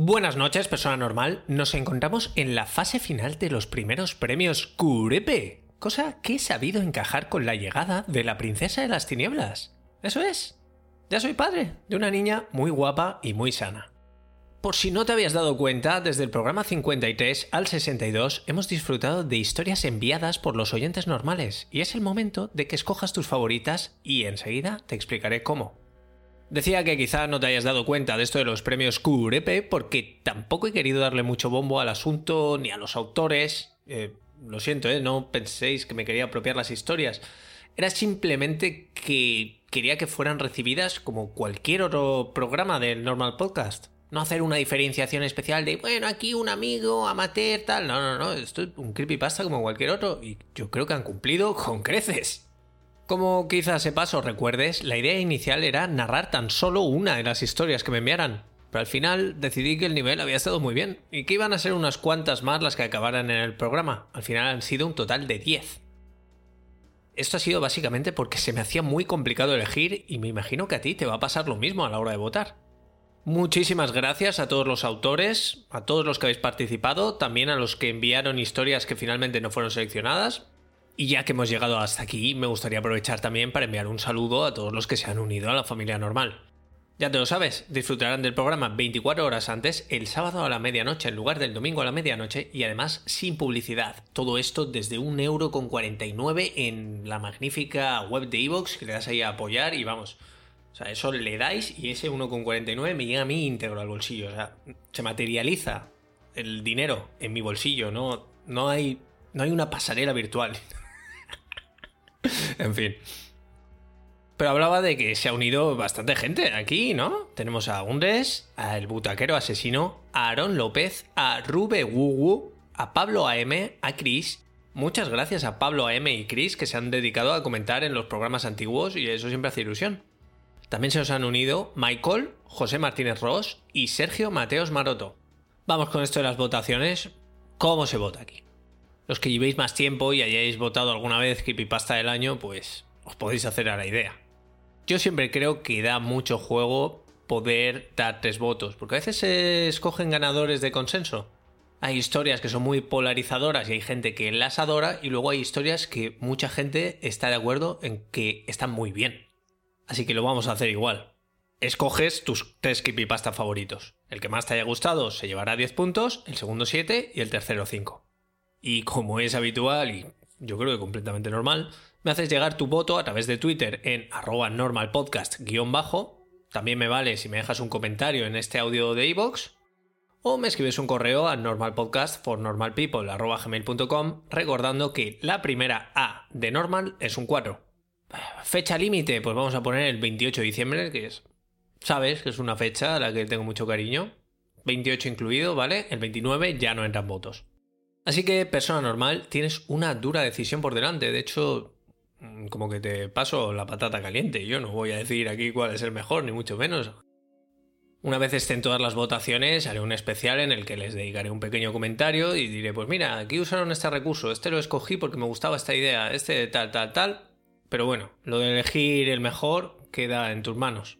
Buenas noches, persona normal. Nos encontramos en la fase final de los primeros premios Curepe, cosa que he sabido encajar con la llegada de la princesa de las tinieblas. Eso es. Ya soy padre de una niña muy guapa y muy sana. Por si no te habías dado cuenta, desde el programa 53 al 62 hemos disfrutado de historias enviadas por los oyentes normales y es el momento de que escojas tus favoritas y enseguida te explicaré cómo. Decía que quizá no te hayas dado cuenta de esto de los premios QRP porque tampoco he querido darle mucho bombo al asunto ni a los autores. Eh, lo siento, ¿eh? no penséis que me quería apropiar las historias. Era simplemente que quería que fueran recibidas como cualquier otro programa del Normal Podcast. No hacer una diferenciación especial de, bueno, aquí un amigo, amateur, tal. No, no, no, esto es un creepypasta como cualquier otro y yo creo que han cumplido con creces. Como quizás sepas o recuerdes, la idea inicial era narrar tan solo una de las historias que me enviaran, pero al final decidí que el nivel había estado muy bien y que iban a ser unas cuantas más las que acabaran en el programa. Al final han sido un total de 10. Esto ha sido básicamente porque se me hacía muy complicado elegir y me imagino que a ti te va a pasar lo mismo a la hora de votar. Muchísimas gracias a todos los autores, a todos los que habéis participado, también a los que enviaron historias que finalmente no fueron seleccionadas, y ya que hemos llegado hasta aquí, me gustaría aprovechar también para enviar un saludo a todos los que se han unido a la familia normal. Ya te lo sabes, disfrutarán del programa 24 horas antes, el sábado a la medianoche en lugar del domingo a la medianoche y además sin publicidad. Todo esto desde 1,49€ en la magnífica web de Evox que le das ahí a apoyar y vamos. O sea, eso le dais y ese 1,49 me llega a mí íntegro al bolsillo. O sea, se materializa el dinero en mi bolsillo, no, no, hay, no hay una pasarela virtual. en fin. Pero hablaba de que se ha unido bastante gente aquí, ¿no? Tenemos a Undes, a El Butaquero Asesino, a Aaron López, a Rube Wuwu, a Pablo AM, a Chris. Muchas gracias a Pablo AM y Chris que se han dedicado a comentar en los programas antiguos y eso siempre hace ilusión. También se nos han unido Michael, José Martínez Ross y Sergio Mateos Maroto. Vamos con esto de las votaciones. ¿Cómo se vota aquí? Los que llevéis más tiempo y hayáis votado alguna vez Creepypasta del año, pues os podéis hacer a la idea. Yo siempre creo que da mucho juego poder dar tres votos, porque a veces se escogen ganadores de consenso. Hay historias que son muy polarizadoras y hay gente que las adora y luego hay historias que mucha gente está de acuerdo en que están muy bien. Así que lo vamos a hacer igual. Escoges tus tres creepypasta favoritos. El que más te haya gustado se llevará 10 puntos, el segundo 7 y el tercero 5. Y como es habitual y yo creo que completamente normal, me haces llegar tu voto a través de Twitter en arroba normalpodcast-bajo. También me vale si me dejas un comentario en este audio de iVoox. O me escribes un correo a normalpodcast recordando que la primera A de normal es un 4. Fecha límite, pues vamos a poner el 28 de diciembre, que es... Sabes que es una fecha a la que tengo mucho cariño. 28 incluido, ¿vale? El 29 ya no entran votos. Así que, persona normal, tienes una dura decisión por delante. De hecho, mm, como que te paso la patata caliente. Yo no voy a decir aquí cuál es el mejor, ni mucho menos. Una vez estén todas las votaciones, haré un especial en el que les dedicaré un pequeño comentario y diré, pues mira, aquí usaron este recurso, este lo escogí porque me gustaba esta idea, este tal, tal, tal. Pero bueno, lo de elegir el mejor queda en tus manos.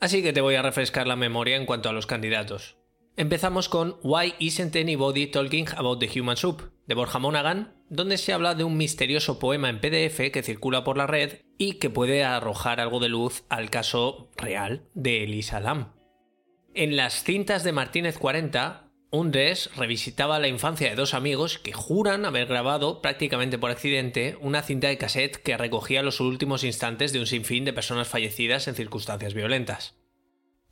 Así que te voy a refrescar la memoria en cuanto a los candidatos. Empezamos con Why Isn't Anybody Talking About the Human Soup de Borja Monaghan, donde se habla de un misterioso poema en PDF que circula por la red y que puede arrojar algo de luz al caso real de Elisa Lam. En las cintas de Martínez 40, Undes revisitaba la infancia de dos amigos que juran haber grabado prácticamente por accidente una cinta de cassette que recogía los últimos instantes de un sinfín de personas fallecidas en circunstancias violentas.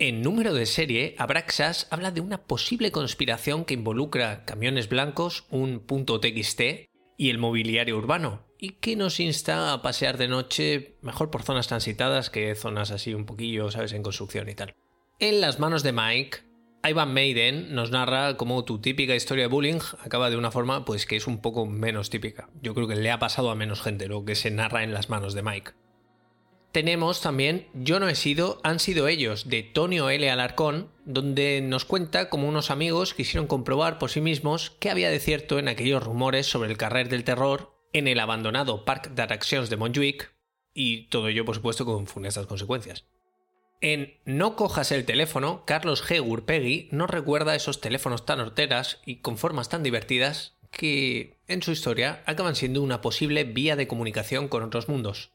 En número de serie, Abraxas habla de una posible conspiración que involucra camiones blancos, un punto .txt y el mobiliario urbano, y que nos insta a pasear de noche mejor por zonas transitadas que zonas así un poquillo, sabes, en construcción y tal. En las manos de Mike, Ivan Maiden nos narra cómo tu típica historia de bullying acaba de una forma pues que es un poco menos típica. Yo creo que le ha pasado a menos gente lo que se narra en las manos de Mike tenemos también Yo no he sido, han sido ellos, de Tonio L. Alarcón, donde nos cuenta cómo unos amigos quisieron comprobar por sí mismos qué había de cierto en aquellos rumores sobre el carrer del terror en el abandonado Parc d'Atraccions de Montjuic, y todo ello, por supuesto, con funestas consecuencias. En No cojas el teléfono, Carlos G. Urpegui nos recuerda esos teléfonos tan horteras y con formas tan divertidas que, en su historia, acaban siendo una posible vía de comunicación con otros mundos.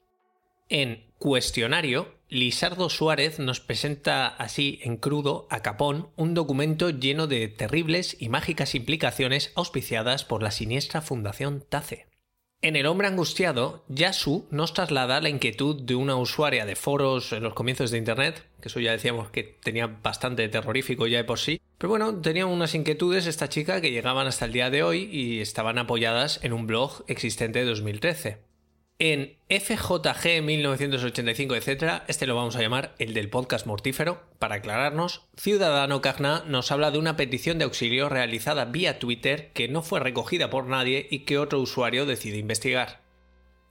En Cuestionario, Lisardo Suárez nos presenta así en crudo a Capón un documento lleno de terribles y mágicas implicaciones auspiciadas por la siniestra Fundación TACE. En El hombre angustiado, Yasu nos traslada la inquietud de una usuaria de foros en los comienzos de Internet, que eso ya decíamos que tenía bastante terrorífico ya de por sí, pero bueno, tenía unas inquietudes esta chica que llegaban hasta el día de hoy y estaban apoyadas en un blog existente de 2013. En FJG 1985, etc., este lo vamos a llamar el del podcast mortífero, para aclararnos, Ciudadano Cagna nos habla de una petición de auxilio realizada vía Twitter que no fue recogida por nadie y que otro usuario decide investigar.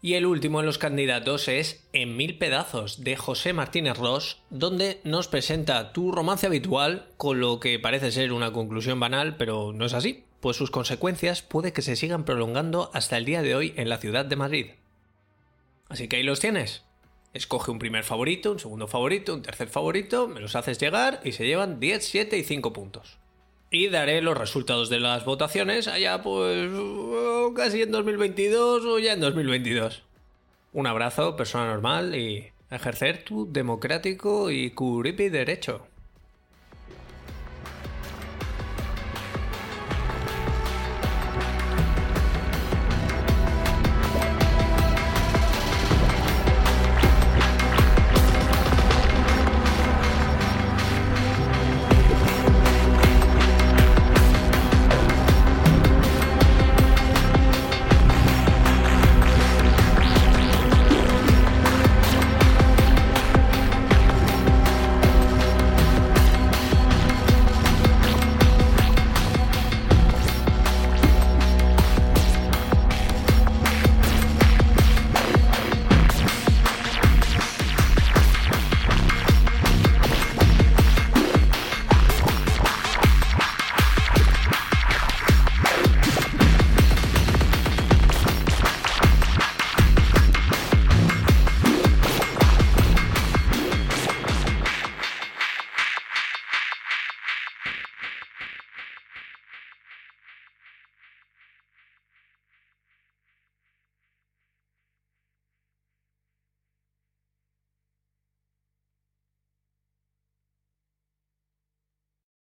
Y el último en los candidatos es En mil pedazos de José Martínez Ross, donde nos presenta tu romance habitual con lo que parece ser una conclusión banal, pero no es así, pues sus consecuencias puede que se sigan prolongando hasta el día de hoy en la ciudad de Madrid. Así que ahí los tienes. Escoge un primer favorito, un segundo favorito, un tercer favorito, me los haces llegar y se llevan 10, 7 y 5 puntos. Y daré los resultados de las votaciones allá pues casi en 2022 o ya en 2022. Un abrazo, persona normal y ejercer tu democrático y curipi derecho.